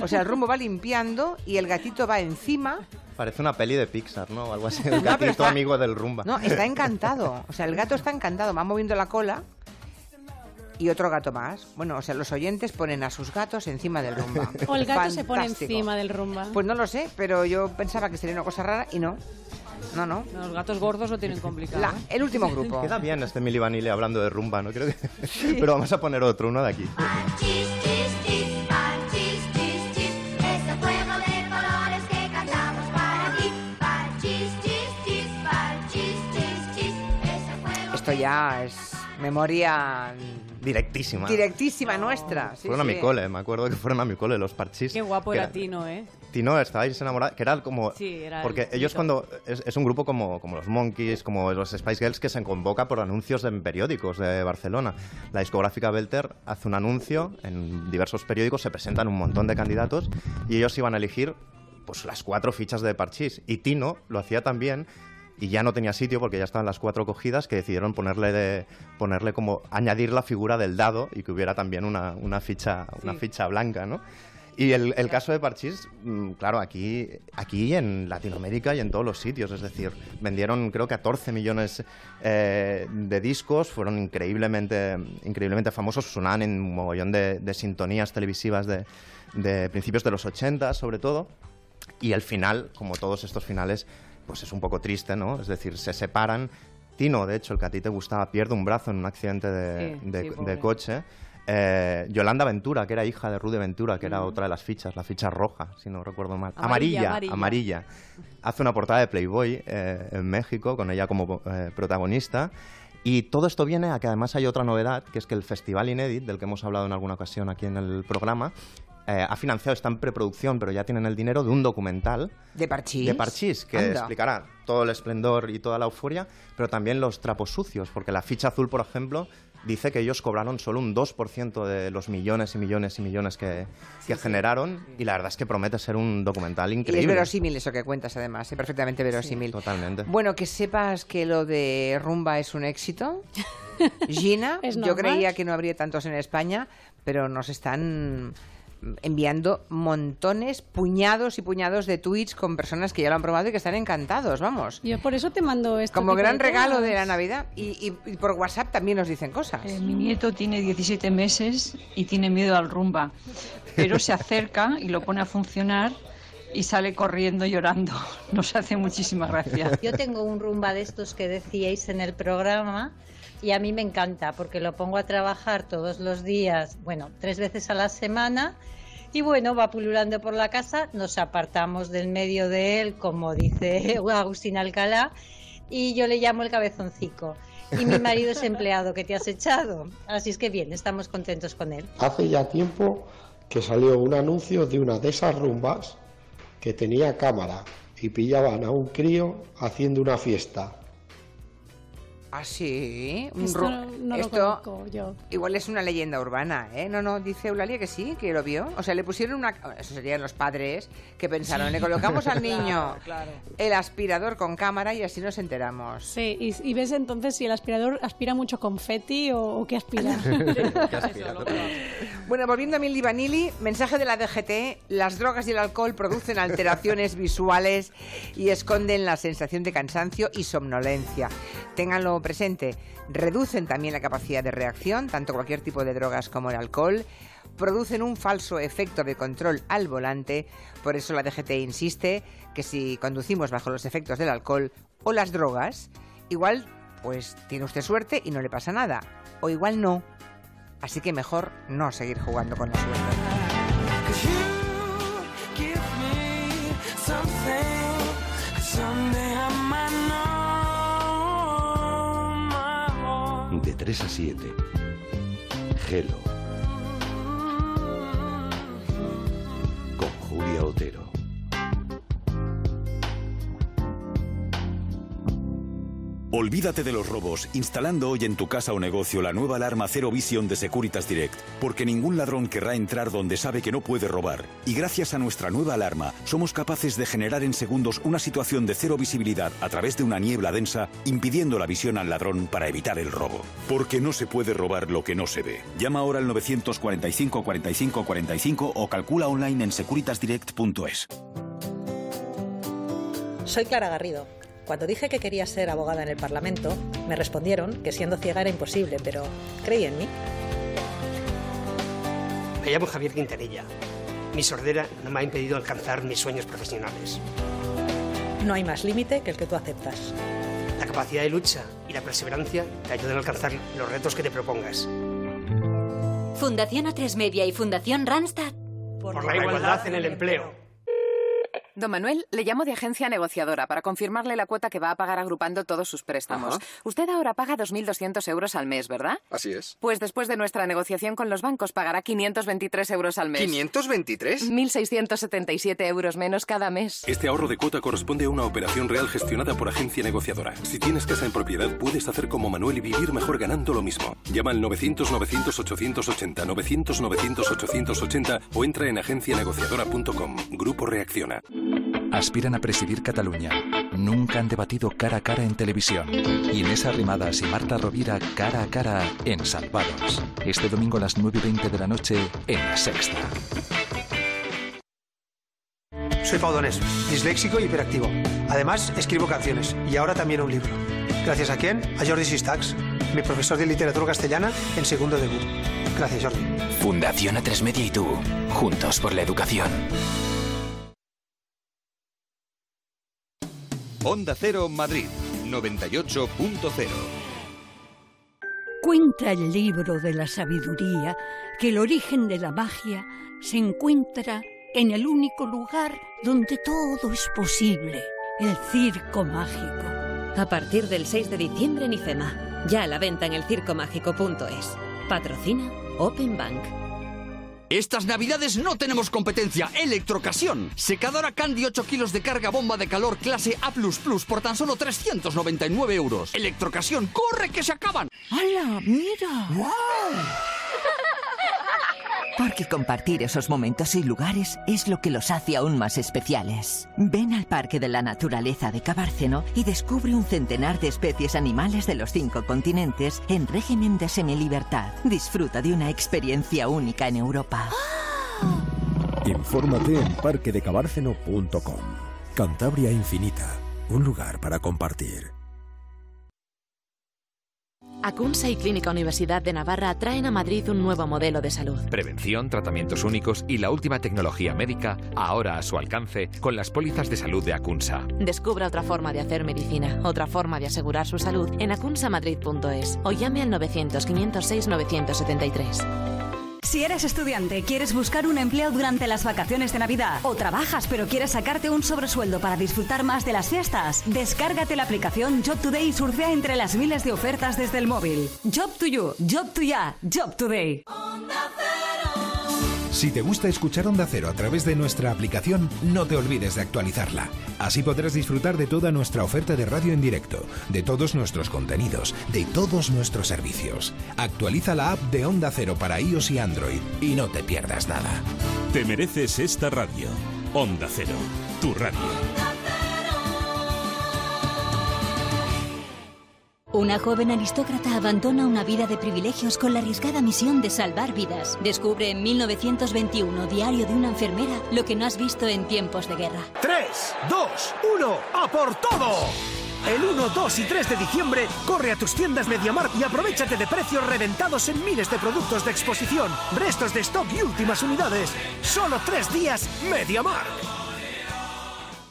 O sea, el rumbo va limpiando y el gatito va encima.
Parece una peli de Pixar, ¿no? Algo así, el gatito amigo del rumba.
No, está encantado. O sea, el gato está encantado, va moviendo la cola y otro gato más. Bueno, o sea, los oyentes ponen a sus gatos encima del rumba.
O el gato se pone encima del rumba.
Pues no lo sé, pero yo pensaba que sería una cosa rara y no. No, no.
Los gatos gordos lo tienen complicado. ¿eh?
el último grupo.
Queda bien este Mili Vanille hablando de rumba, ¿no? Creo que... Pero vamos a poner otro, uno de aquí.
Esto ya es memoria
directísima.
Directísima nuestra.
fueron a mi cole, me acuerdo que fueron a mi cole los parchís.
Qué guapo era Tino, ¿eh?
Tino, estabais enamorados, que era como...
Sí, era
Porque ellos cuando... Es, un grupo como, como los Monkeys, como los Spice Girls, que se convoca por anuncios en periódicos de Barcelona. La discográfica Belter hace un anuncio en diversos periódicos, se presentan un montón de candidatos y ellos iban a elegir pues las cuatro fichas de Parchís. Y Tino lo hacía también y ya no tenía sitio porque ya estaban las cuatro cogidas que decidieron ponerle de, ponerle como añadir la figura del dado y que hubiera también una, una ficha una ficha blanca ¿no? y el, el, caso de Parchís, mm, claro, aquí, aquí en Latinoamérica y en todos los sitios, es decir, vendieron creo 14 millones eh, de discos, fueron increíblemente, increíblemente famosos, sonaban en un mogollón de, de sintonías televisivas de, de principios de los 80 sobre todo, y el final, como todos estos finales, pues es un poco triste, ¿no? Es decir, se separan. Tino, de hecho, el que a ti te gustaba, pierde un brazo en un accidente de, coche. Eh, Yolanda Ventura, que era hija de Rude Ventura, que era otra de las fichas, la ficha roja, si no recuerdo mal. Amarilla, amarilla. Hace una portada de Playboy eh, en México, con ella como eh, protagonista. Y todo esto viene a que además hay otra novedad, que es que el Festival Inédit, del que hemos hablado en alguna ocasión aquí en el programa, eh, ha financiado, está en preproducción, pero ya tienen el dinero de un documental.
¿De Parchís?
De Parchís, que explicará todo el esplendor y toda la euforia, pero también los trapos sucios, porque la ficha azul, por ejemplo, dice que ellos cobraron solo un 2% de los millones y millones y millones que, generaron, y la verdad es que promete ser un documental increíble.
Y es verosímil eso que cuentas, además, es perfectamente verosímil.
totalmente.
Bueno, que sepas que lo de Rumba es un éxito. Gina, yo creía que no habría tantos en España, pero nos están enviando montones, puñados y puñados de tweets con personas que ya lo han probado y que están encantados, vamos.
Yo por eso te mando esto.
Como gran regalo de la Navidad. Y, por WhatsApp también nos dicen cosas.
Eh, mi nieto tiene 17 meses y tiene miedo al rumba, pero se acerca y lo pone a funcionar y sale corriendo llorando. Nos hace muchísima gracia.
Yo tengo un rumba de estos que decíais en el programa y a mí me encanta porque lo pongo a trabajar todos los días, bueno, tres veces a la semana y bueno, va pululando por la casa, nos apartamos del medio de él, como dice Agustín Alcalá, y yo le llamo el cabezoncico. Y mi marido es empleado que te has echado. Así es que bien, estamos contentos con él.
Hace ya tiempo que salió un anuncio de una de esas rumbas que tenía cámara y pillaban a un crío haciendo una fiesta.
¿Ah, sí?
Esto no, lo conozco yo.
Igual es una leyenda urbana, ¿eh? No, no, dice Eulalia que sí, que lo vio. O sea, le pusieron una... Eso serían los padres que pensaron, le colocamos al niño el aspirador con cámara y así nos enteramos.
Sí, y, ves entonces si el aspirador aspira mucho confeti o, o qué aspira.
bueno, volviendo a Milli Vanilli, mensaje de la DGT, las drogas y el alcohol producen alteraciones visuales y esconden la sensación de cansancio y somnolencia. Ténganlo presente, reducen también la capacidad de reacción, tanto cualquier tipo de drogas como el alcohol, producen un falso efecto de control al volante, por eso la DGT insiste que si conducimos bajo los efectos del alcohol o las drogas, igual pues tiene usted suerte y no le pasa nada, o igual no. Así que mejor no seguir jugando con la suerte.
3 a 7. Gelo. Con Julia Otero. Olvídate de los robos instalando hoy en tu casa o negocio la nueva alarma Cero Vision de Securitas Direct, porque ningún ladrón querrá entrar donde sabe que no puede robar. Y gracias a nuestra nueva alarma, somos capaces de generar en segundos una situación de cero visibilidad a través de una niebla densa, impidiendo la visión al ladrón para evitar el robo. Porque no se puede robar lo que no se ve. Llama ahora al 945 45 45 o calcula online en securitasdirect.es.
Soy Clara Garrido cuando dije que quería ser abogada en el Parlamento, me respondieron que siendo ciega era imposible, pero creí en mí.
Me llamo Javier Quintanilla. Mi sordera no me ha impedido alcanzar mis sueños profesionales.
No hay más límite que el que tú aceptas.
La capacidad de lucha y la perseverancia te ayudan a alcanzar los retos que te propongas.
Fundación A3 Media y Fundación Randstad.
Por, la igualdad en el empleo.
Don Manuel, le llamo de agencia negociadora para confirmarle la cuota que va a pagar agrupando todos sus préstamos. Usted ahora paga 2.200 euros al mes, ¿verdad?
Así es.
Pues después de nuestra negociación con los bancos pagará 523 euros al mes.
¿523?
1.677 euros menos cada mes.
Este ahorro de cuota corresponde a una operación real gestionada por agencia negociadora. Si tienes casa en propiedad, puedes hacer como Manuel y vivir mejor ganando lo mismo. Llama al 900-900-880, 900-900-880 o entra en agencianegociadora.com. Grupo Reacciona.
Aspiran a presidir Cataluña. Nunca han debatido cara a cara en televisión. Inés Arrimadas y Marta Rovira cara a cara en Salvados. Este domingo a las 9 y 20 de la noche en La Sexta.
Soy Paudonés, disléxico y hiperactivo. Además, escribo canciones y ahora también un libro. Gracias a quién? A Jordi Sistax, mi profesor de literatura castellana en segundo debut. Gracias, Jordi.
Fundación A3 Media y tú, juntos por la educación.
Onda Cero Madrid 98.0
Cuenta el libro de la sabiduría que el origen de la magia se encuentra en el único lugar donde todo es posible, el circo mágico.
A partir del 6 de diciembre en IFEMA, ya a la venta en elcircomágico.es. Patrocina Open Bank.
Estas navidades no tenemos competencia. Electrocasión. Secadora Candy 8 kilos de carga bomba de calor clase A++ por tan solo 399 euros. Electrocasión. ¡Corre que se acaban!
¡Hala! ¡Mira!
¡Wow!
Porque compartir esos momentos y lugares es lo que los hace aún más especiales. Ven al Parque de la Naturaleza de Cabárceno y descubre un centenar de especies animales de los cinco continentes en régimen de semilibertad. Disfruta de una experiencia única en Europa.
Infórmate en parquedecabárceno.com. Cantabria Infinita, un lugar para compartir.
Acunsa y Clínica Universidad de Navarra traen a Madrid un nuevo modelo de salud.
Prevención, tratamientos únicos y la última tecnología médica ahora a su alcance con las pólizas de salud de Acunsa.
Descubra otra forma de hacer medicina, otra forma de asegurar su salud en acunsamadrid.es o llame al 900 506 973.
Si eres estudiante, quieres buscar un empleo durante las vacaciones de Navidad o trabajas pero quieres sacarte un sobresueldo para disfrutar más de las fiestas, descárgate la aplicación Job Today y surfea entre las miles de ofertas desde el móvil. Job to you, Job to ya, Job Today.
Si te gusta escuchar Onda Cero a través de nuestra aplicación, no te olvides de actualizarla. Así podrás disfrutar de toda nuestra oferta de radio en directo, de todos nuestros contenidos, de todos nuestros servicios. Actualiza la app de Onda Cero para iOS y Android y no te pierdas nada.
Te mereces esta radio. Onda Cero, tu radio.
Una joven aristócrata abandona una vida de privilegios con la arriesgada misión de salvar vidas. Descubre en 1921, Diario de una enfermera, lo que no has visto en tiempos de guerra.
3, 2, 1, ¡a por todo! El 1, 2 y 3 de diciembre, corre a tus tiendas MediaMarkt y aprovechate de precios reventados en miles de productos de exposición, restos de stock y últimas unidades. Solo tres días, MediaMarkt.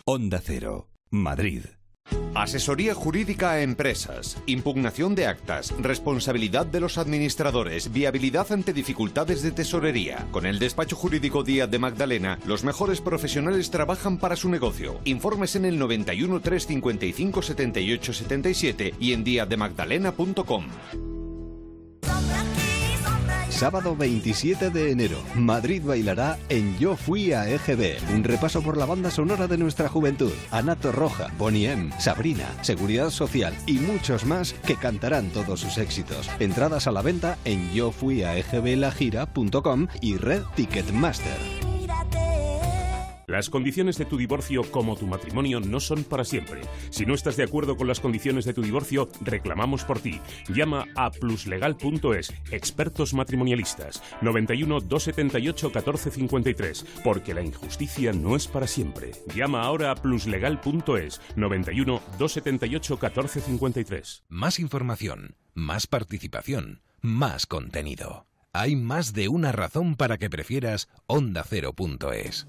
Onda Cero, Madrid.
Asesoría jurídica a empresas, impugnación de actas, responsabilidad de los administradores, viabilidad ante dificultades de tesorería. Con el despacho jurídico Díaz de Magdalena, los mejores profesionales trabajan para su negocio. Informes en el 91 355 78 77 y en diazdemagdalena.com.
Sábado 27 de enero, Madrid bailará en Yo Fui a EGB, un repaso por la banda sonora de nuestra juventud. Anato Roja, Bonnie M, Sabrina, Seguridad Social y muchos más que cantarán todos sus éxitos. Entradas a la venta en yofuiaegblajira.com y Red Ticketmaster.
Las condiciones de tu divorcio como tu matrimonio no son para siempre. Si no estás de acuerdo con las condiciones de tu divorcio, reclamamos por ti. Llama a pluslegal.es, expertos matrimonialistas, 91 278 1453, porque la injusticia no es para siempre. Llama ahora a pluslegal.es, 91 278 1453.
Más información, más participación, más contenido. Hay más de una razón para que prefieras ondacero.es.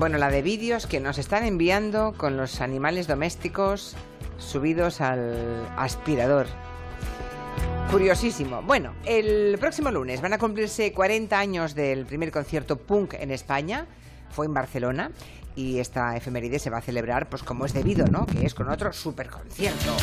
Bueno, la de vídeos que nos están enviando con los animales domésticos subidos al aspirador. Curiosísimo. Bueno, el próximo lunes van a cumplirse 40 años del primer concierto punk en España. Fue en Barcelona y esta efeméride se va a celebrar pues como es debido, ¿no? Que es con otro super concierto.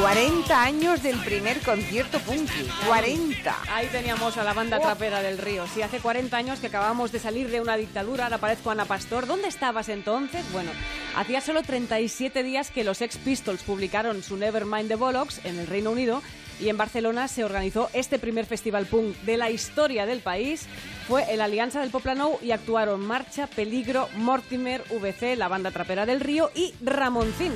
40 años del primer concierto punky. 40.
Ahí teníamos a la banda trapera del río. Sí, hace 40 años que acabamos de salir de una dictadura, ahora aparezco Ana Pastor. ¿Dónde estabas entonces? Bueno, hacía solo 37 días que los Ex Pistols publicaron su Nevermind the Bollocks en el Reino Unido y en Barcelona se organizó este primer festival punk de la historia del país. Fue el Alianza del Poplano y actuaron Marcha, Peligro, Mortimer, VC, la banda trapera del río y Ramoncín.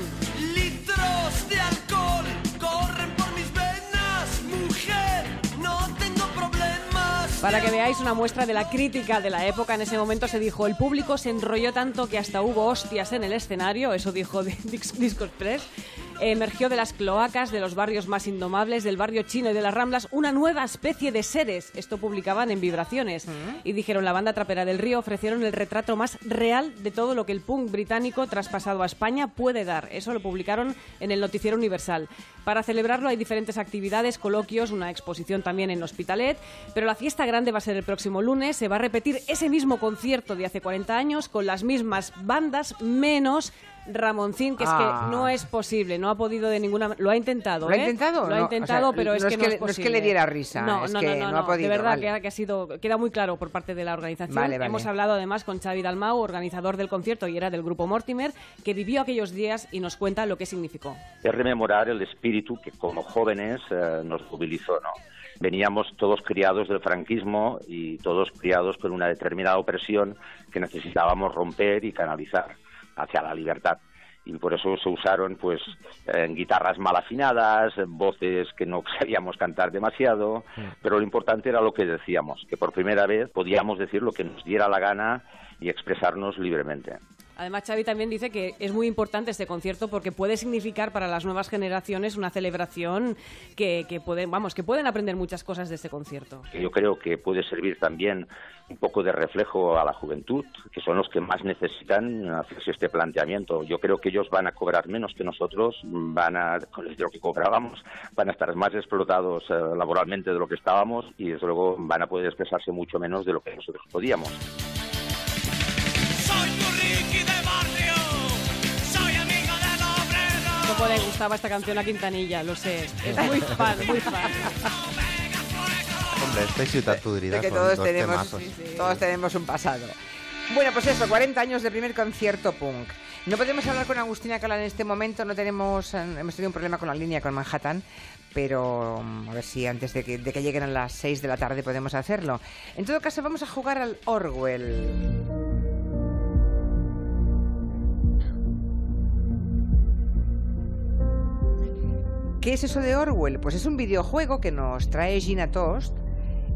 Para que veáis una muestra de la crítica de la época, en ese momento se dijo, el público se enrolló tanto que hasta hubo hostias en el escenario, eso dijo Disco Express emergió de las cloacas de los barrios más indomables, del barrio chino y de las Ramblas, una nueva especie de seres. Esto publicaban en Vibraciones. Y dijeron, la banda trapera del río ofrecieron el retrato más real de todo lo que el punk británico traspasado a España puede dar. Eso lo publicaron en el Noticiero Universal. Para celebrarlo hay diferentes actividades, coloquios, una exposición también en Hospitalet, pero la fiesta grande va a ser el próximo lunes. Se va a repetir ese mismo concierto de hace 40 años con las mismas bandas, menos Ramoncín, que es que
Ah.
no es posible, no ha podido de ninguna Lo ha intentado,
¿Lo ha
¿eh?
intentado?
Lo ha
No,
intentado,
o sea,
pero es
no
que
es
no es
no es que
posible.
le diera risa,
No,
es
no,
que
no, no,
no ha podido,
De verdad
vale.
que, ha, que ha sido, queda muy claro por parte de la organización.
Vale, vale.
Hemos hablado además con Xavi Dalmau, organizador del concierto y era del grupo Mortimer, que vivió aquellos días y nos cuenta lo que significó.
es rememorar el espíritu que como jóvenes eh, nos movilizó, ¿no? Veníamos todos criados del franquismo y todos criados con una determinada opresión que necesitábamos romper y canalizar hacia la libertad. Y por eso se usaron pues eh, guitarras mal afinadas, voces que no sabíamos cantar demasiado, pero lo importante era lo que decíamos, que por primera vez podíamos decir lo que nos diera la gana y expresarnos libremente.
Además, Xavi también dice que es muy importante este concierto porque puede significar para las nuevas generaciones una celebración que, que pueden, vamos, que pueden aprender muchas cosas de este concierto.
yo creo que puede servir también un poco de reflejo a la juventud, que son los que más necesitan hacerse este planteamiento. Yo creo que ellos van a cobrar menos que nosotros, van a, con lo que cobrábamos, van a estar más explotados eh, laboralmente de lo que estábamos y desde luego van a poder expresarse mucho menos de lo que nosotros podíamos.
Cómo le gustaba esta canción a Quintanilla, lo sé. Es muy fan, muy fan.
Hombre, ciutat podrida
De que todos
dos
tenemos,
temazos.
todos tenemos un pasado. Bueno, pues eso, 40 años del primer concierto punk. No podemos hablar con Agustina Cala en este momento, no tenemos, hemos tenido un problema con la línea con Manhattan, pero mm, a ver si antes de que, de que lleguen a las 6 de la tarde podemos hacerlo. En todo caso, vamos a jugar al Orwell. ¿Qué es eso de Orwell? Pues es un videojuego que nos trae Gina Toast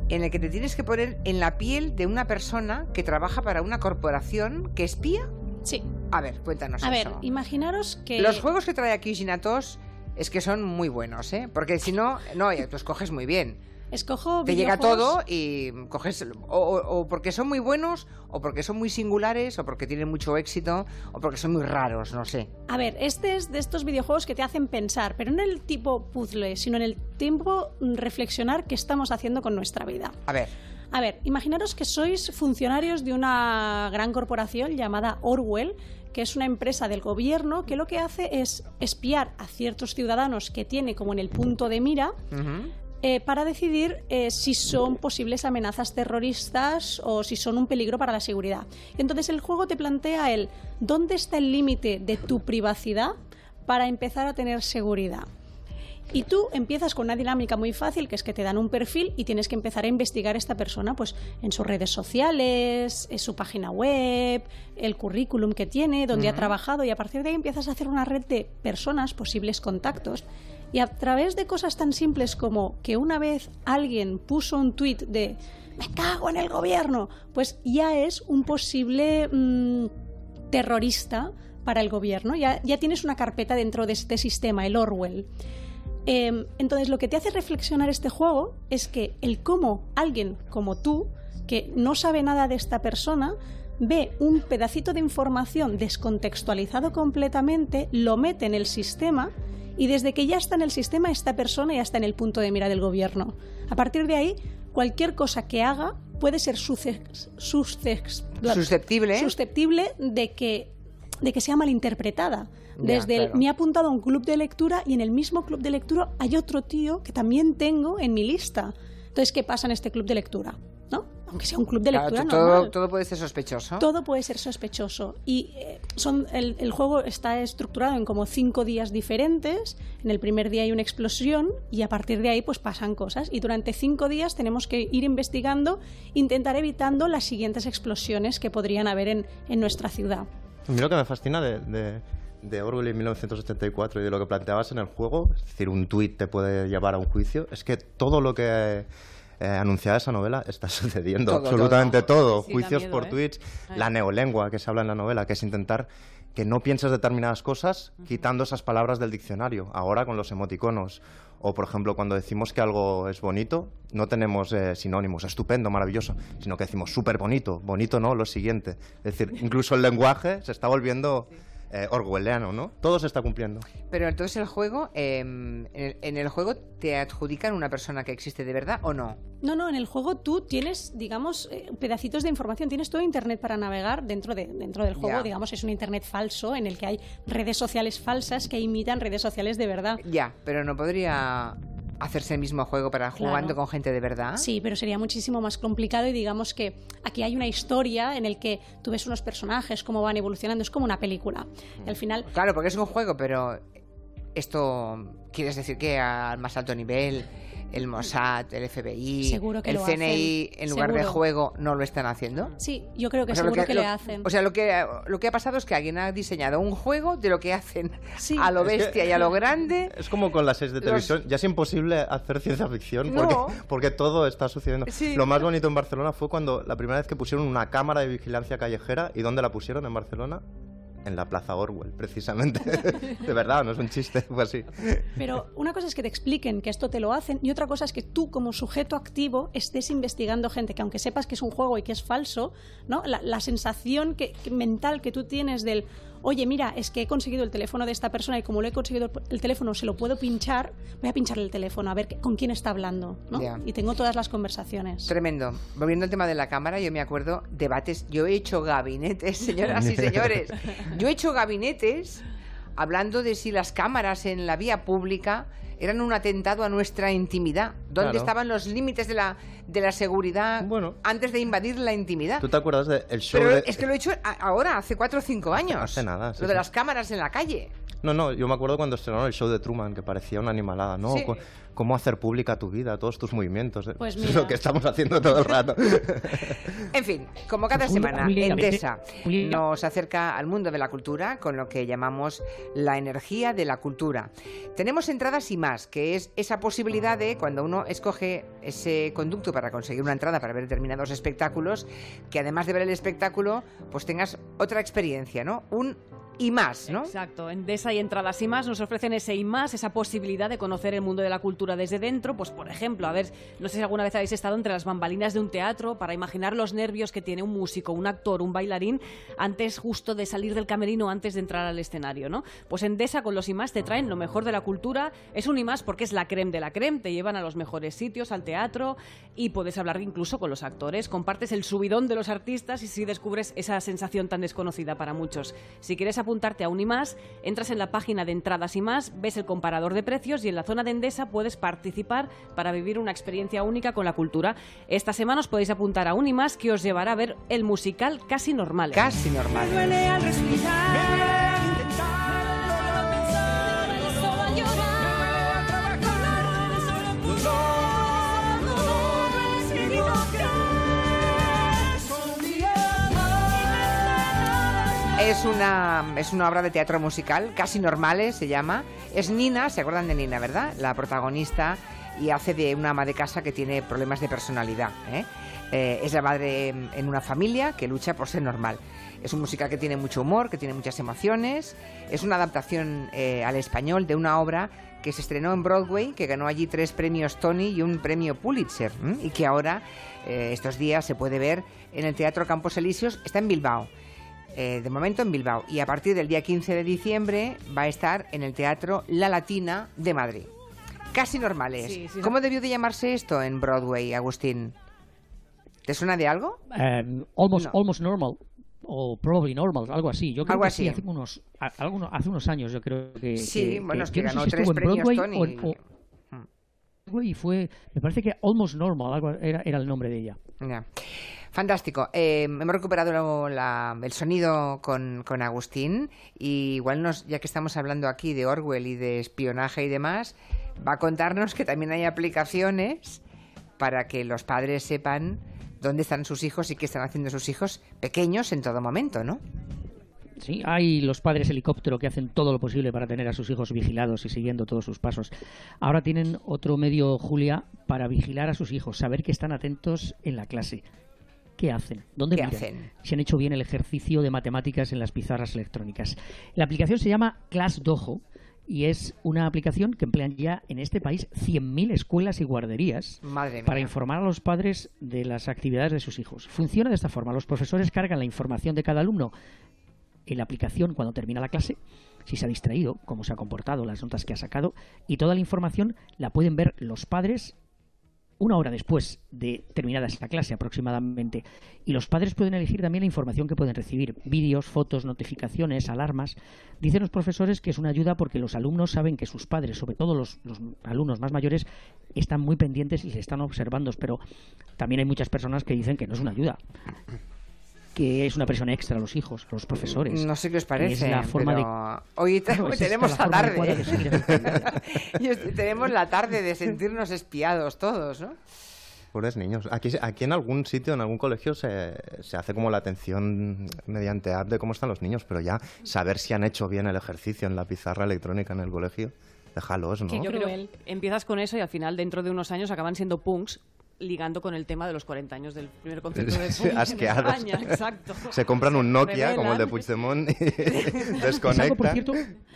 en el que te tienes que poner en la piel de una persona que trabaja para una corporación que espía.
Sí.
A ver, cuéntanos
A ver, imaginaros que...
Los juegos que trae aquí Gina Toast es que son muy buenos, ¿eh? Porque si no, no, tú escoges muy bien.
Escojo
Te llega todo y coges o, o- o porque son muy buenos, o porque son muy singulares, o porque tienen mucho éxito, o porque son muy raros, no sé.
A ver, este es de estos videojuegos que te hacen pensar, pero no en el tipo puzzle, sino en el tiempo reflexionar qué estamos haciendo con nuestra vida.
A ver.
A ver, imaginaros que sois funcionarios de una gran corporación llamada Orwell, que es una empresa del gobierno que lo que hace es espiar a ciertos ciudadanos que tiene como en el punto de mira eh, para decidir eh, si son posibles amenazas terroristas o si son un peligro para la seguridad. Entonces el juego te plantea el dónde está el límite de tu privacidad para empezar a tener seguridad. Y tú empiezas con una dinámica muy fácil, que es que te dan un perfil y tienes que empezar a investigar a esta persona pues, en sus redes sociales, en su página web, el currículum que tiene, dónde ha trabajado, y a partir de ahí empiezas a hacer una red de personas, posibles contactos. Y a través de cosas tan simples como que una vez alguien puso un tuit de me cago en el gobierno, pues ya es un posible mm, terrorista para el gobierno. Ya, ya tienes una carpeta dentro de este sistema, el Orwell. Eh, entonces, lo que te hace reflexionar este juego es que el cómo alguien como tú, que no sabe nada de esta persona, ve un pedacito de información descontextualizado completamente, lo mete en el sistema y desde que ya está en el sistema, esta persona ya está en el punto de mira del gobierno. A partir de ahí, cualquier cosa que haga puede ser
Susceptible.
susceptible de que, de que sea malinterpretada.
Ya,
Desde el- me ha apuntado a un club de lectura y en el mismo club de lectura hay otro tío que también tengo en mi lista. Entonces, ¿qué pasa en este club de lectura? ¿No? Aunque sea un club de
Claro,
lectura
todo,
normal.
todo puede ser sospechoso.
Todo puede ser sospechoso. Y eh, son, el, el juego está estructurado en como cinco días diferentes. En el primer día hay una explosión y a partir de ahí pues pasan cosas. Y durante cinco días tenemos que ir investigando, intentar evitando las siguientes explosiones que podrían haber en, en nuestra ciudad.
A mí lo que me fascina de, de, de Orwell en 1984 y de lo que planteabas en el juego, es decir, un tuit te puede llevar a un juicio, es que todo lo que eh, anunciaba esa novela está sucediendo,
Todo,
absolutamente
todo.
todo.
Sí,
Juicios
miedo,
por
¿eh?
tweets,
Ay.
la neolengua que se habla en la novela, que es intentar que no pienses determinadas cosas quitando esas palabras del diccionario, ahora con los emoticonos. O, por ejemplo, cuando decimos que algo es bonito, no tenemos eh, sinónimos, estupendo, maravilloso, sino que decimos súper bonito, bonito no, lo siguiente. Es decir, incluso el lenguaje se está volviendo eh, orwelliano, ¿no? Todo se está cumpliendo.
Pero entonces el juego, eh, en, el, en el juego te adjudican una persona que existe de verdad o no.
No, no, en el juego tú tienes, digamos, eh, pedacitos de información, tienes todo Internet para navegar dentro, de, dentro del juego,
Ya.
digamos, es un Internet falso en el que hay redes sociales falsas que imitan redes sociales de verdad.
Ya, pero no podría hacerse el mismo juego para jugando
Claro.
con gente de verdad.
Sí, pero sería muchísimo más complicado y digamos que aquí hay una historia en el que tú ves unos personajes, cómo van evolucionando, es como una película. Y al final...
Claro, porque es un juego, pero esto quieres decir que al más alto nivel el Mossad, el FBI,
Seguro que
el
lo
CNI
hacen.
en lugar de
Seguro.
juego no lo están haciendo.
Sí, yo creo que
O sea, lo
seguro que,
lo-
le hacen.
O sea, lo que, lo que ha pasado es que alguien ha diseñado un juego de lo que hacen a lo
Es que-
bestia y a lo grande.
Es como con las series de
Los-
televisión. Ya es imposible hacer ciencia ficción
No.
porque, porque todo está sucediendo.
Sí.
Lo más bonito en Barcelona fue cuando la primera vez que pusieron una cámara de vigilancia callejera. ¿Y dónde la pusieron en Barcelona? En la Plaza Orwell, precisamente. de verdad, no es un chiste, fue así.
Pero una cosa es que te expliquen que esto te lo hacen y otra cosa es que tú como sujeto activo estés investigando gente que aunque sepas que es un juego y que es falso, ¿no? La, la sensación que, mental que tú tienes del, oye, mira, es que he conseguido el teléfono de esta persona y como lo he conseguido el teléfono se lo puedo pinchar, voy a pincharle el teléfono a ver qué- con quién está hablando, ¿no?
Ya.
Y tengo todas las conversaciones.
Tremendo. Volviendo al tema de la cámara, yo me acuerdo debates. Yo he hecho gabinetes, señoras y señores. Yo he hecho gabinetes hablando de si las cámaras en la vía pública eran un atentado a nuestra intimidad. ¿Dónde
Claro.
estaban los límites de la, de la seguridad antes de invadir la intimidad?
¿Tú te acuerdas del show
Pero
de...
es que lo he hecho ahora, hace cuatro o cinco años.
Hace nada, sí,
lo de
sí.
las cámaras en la calle.
No, no, yo me acuerdo cuando estrenaron el show de Truman, que parecía una animalada, ¿no?
Sí.
Cómo hacer pública tu vida, todos tus movimientos. ¿eh?
Pues
Es
mira.
lo que estamos haciendo todo el rato.
En fin, como cada
Profundo,
semana. Endesa nos acerca al mundo de la cultura con lo que llamamos la energía de la cultura. Tenemos entradas y más, que es esa posibilidad de, cuando uno escoge ese conducto para conseguir una entrada para ver determinados espectáculos, que además de ver el espectáculo, pues tengas otra experiencia, ¿no? Un y más, ¿no?
Exacto, Endesa y Entradas y más nos ofrecen ese y más, esa posibilidad de conocer el mundo de la cultura desde dentro. Pues, por ejemplo, a ver, no sé si alguna vez habéis estado entre las bambalinas de un teatro para imaginar los nervios que tiene un músico, un actor, un bailarín antes justo de salir del camerino, antes de entrar al escenario, ¿no? Pues Endesa con los y más te traen lo mejor de la cultura. Es un y más porque es la creme de la creme, te llevan a los mejores sitios, al teatro y puedes hablar incluso con los actores. Compartes el subidón de los artistas y si descubres esa sensación tan desconocida para muchos. Si quieres apuntarte a un y más, entras en la página de entradas y más, ves el comparador de precios y en la zona de Endesa puedes participar para vivir una experiencia única con la cultura. Esta semana os podéis apuntar a un y más que os llevará a ver el musical Casi Normal.
Casi Normal. Es una, es una obra de teatro musical, casi normales se llama. Es Nina, ¿se acuerdan de Nina, verdad? La protagonista y hace de una ama de casa que tiene problemas de personalidad. ¿eh? Eh, es la madre en una familia que lucha por ser normal. Es un musical que tiene mucho humor, que tiene muchas emociones. Es una adaptación eh, al español de una obra que se estrenó en Broadway, que ganó allí tres premios Tony y un premio Pulitzer, y que ahora, eh, estos días, se puede ver en el Teatro Campos Elíseos. Está en Bilbao. Eh, de momento en Bilbao. Y a partir del día 15 de diciembre va a estar en el Teatro La Latina de Madrid. Casi normales.
Sí, sí.
¿Cómo debió de llamarse esto en Broadway, Agustín? ¿Te suena de algo?
Um, almost,
No.
almost normal. O probably normal, algo así. Yo creo
Algo
que
así.
sí, hace unos, a- algunos- hace unos años yo creo que...
Sí, bueno, es que
yo no sé
ganó
si
tres premios
Broadway
Tony.
o o- Broadway y fue, me parece que Almost Normal, algo era, era el nombre de ella.
Ya. Fantástico. Eh, hemos recuperado la- el sonido con, con Agustín y igual nos, ya que estamos hablando aquí de Orwell y de espionaje y demás, va a contarnos que también hay aplicaciones para que los padres sepan dónde están sus hijos y qué están haciendo sus hijos pequeños en todo momento, ¿no?
Sí, hay los padres helicóptero que hacen todo lo posible para tener a sus hijos vigilados y siguiendo todos sus pasos. Ahora tienen otro medio, Julia, para vigilar a sus hijos, saber que están atentos en la clase. ¿Qué hacen? ¿Dónde
¿Qué
miran?
hacen?
Si han hecho bien el ejercicio de matemáticas en las pizarras electrónicas. La aplicación se llama Class Dojo y es una aplicación que emplean ya en este país 100.000 escuelas y guarderías
Madre mía.
para informar a los padres de las actividades de sus hijos. Funciona de esta forma. Los profesores cargan la información de cada alumno en la aplicación cuando termina la clase, si se ha distraído, cómo se ha comportado, las notas que ha sacado, y toda la información la pueden ver los padres una hora después de terminada esta clase aproximadamente. Y los padres pueden elegir también la información que pueden recibir, vídeos, fotos, notificaciones, alarmas. Dicen los profesores que es una ayuda porque los alumnos saben que sus padres, sobre todo los, los alumnos más mayores, están muy pendientes y se están observando, pero también hay muchas personas que dicen que no es una ayuda que es una presión extra a los hijos, a los profesores.
No sé qué os parece,
Es la forma
pero
de...
hoy, te-
Claro,
hoy
es esta
tenemos
la
tarde.
de
tenemos la tarde de sentirnos espiados todos, ¿no?
Pobres niños. Aquí, aquí en algún sitio, en algún colegio, se, se hace como la atención mediante app de cómo están los niños, pero ya saber si han hecho bien el ejercicio en la pizarra electrónica en el colegio, déjalos, ¿no?
Yo creo que empiezas con eso y al final, dentro de unos años, acaban siendo punks ligando con el tema de los 40 años del primer concierto de en. España. Exacto.
Se compran un Nokia como el de. Puigdemont y
Es algo, por
desconectan.
cierto,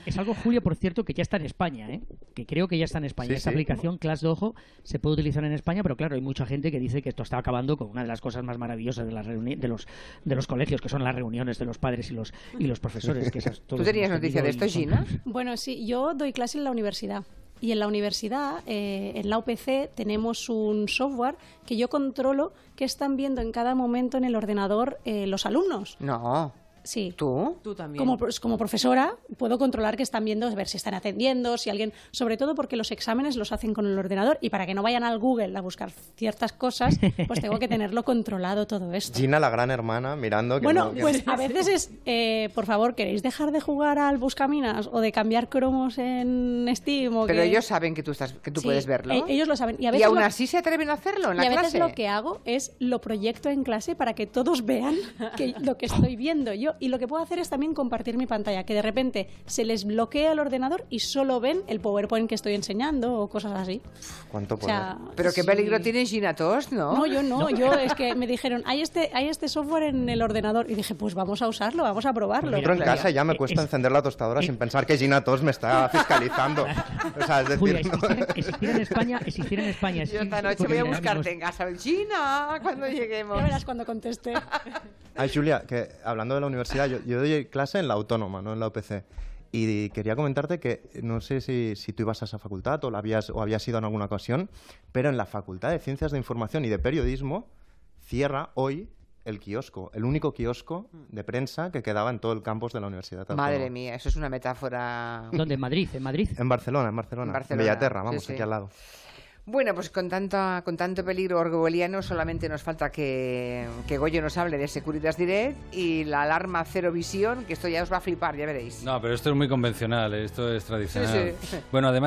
es algo, Julia, por cierto, que ya está en España, ¿eh? que creo que ya está en España.
Sí, sí.
aplicación Class Dojo se puede utilizar en España, pero claro, hay mucha gente que dice que esto está acabando con una de las cosas más maravillosas de, las reuni- de, los, de los colegios, que son las reuniones de los padres y los, y los profesores. Que esas todos
¿Tú tenías noticia de esto, Gina?
Bueno, sí, yo doy clase en la universidad. Y en la universidad, eh, en la UPC, tenemos un software que yo controlo que están viendo en cada momento en el ordenador eh, los alumnos.
No.
Sí.
¿Tú?
Tú también.
Como, como profesora, puedo controlar que están viendo, ver si están atendiendo, si alguien. Sobre todo porque los exámenes los hacen con el ordenador y para que no vayan al Google a buscar ciertas cosas, pues tengo que tenerlo controlado todo esto.
Gina, la gran hermana, mirando que
Bueno,
no- que-
pues a veces es, eh, por favor, ¿queréis dejar de jugar al Buscaminas o de cambiar cromos en Steam? O
Pero
que-
ellos saben que tú, estás, que tú
Sí,
puedes verlo.
eh, ellos lo saben. Y, a
Y
veces
aún
lo-
así se atreven a hacerlo en
y
la
a veces
clase.
lo que hago es lo proyecto en clase para que todos vean que lo que estoy viendo yo. Y lo que puedo hacer es también compartir mi pantalla, que de repente se les bloquea el ordenador y solo ven el PowerPoint que estoy enseñando o cosas así.
¿Cuánto
O sea,
Pero qué
sí.
peligro tiene Gina Tost, ¿no?
No, yo no, yo es que me dijeron, hay este, hay este software en el ordenador. Y dije, pues vamos a usarlo, vamos a probarlo.
Entro en casa y ya me cuesta encender la tostadora sin pensar que Gina Tos me está fiscalizando. O sea, es decir,
Julia,
no-
existiera, existiera en España, existiera en España.
Yo esta noche voy a
mira,
buscarte en casa. Gina, cuando lleguemos.
Ya verás cuando conteste.
Ay, Julia, que hablando de la universidad, yo, yo doy clase en la autónoma, no en la UPC. Y quería comentarte que no sé si, si tú ibas a esa facultad o, la habías, o habías ido en alguna ocasión, pero en la Facultad de Ciencias de Información y de Periodismo cierra hoy el kiosco, el único kiosco de prensa que quedaba en todo el campus de la Universidad Autónoma.
Madre mía, eso es una metáfora.
¿Dónde? ¿En Madrid? ¿En Madrid?
En Barcelona, en Barcelona.
En Barcelona,
Bellaterra,
sí,
vamos,
sí.
aquí al lado.
Bueno, pues con, tanta, con tanto peligro orwelliano solamente nos falta que, que Goyo nos hable de Securitas Direct y la alarma cero visión, que esto ya os va a flipar, ya veréis.
No, pero esto es muy convencional, ¿eh? esto es tradicional.
Sí, sí.
Bueno, además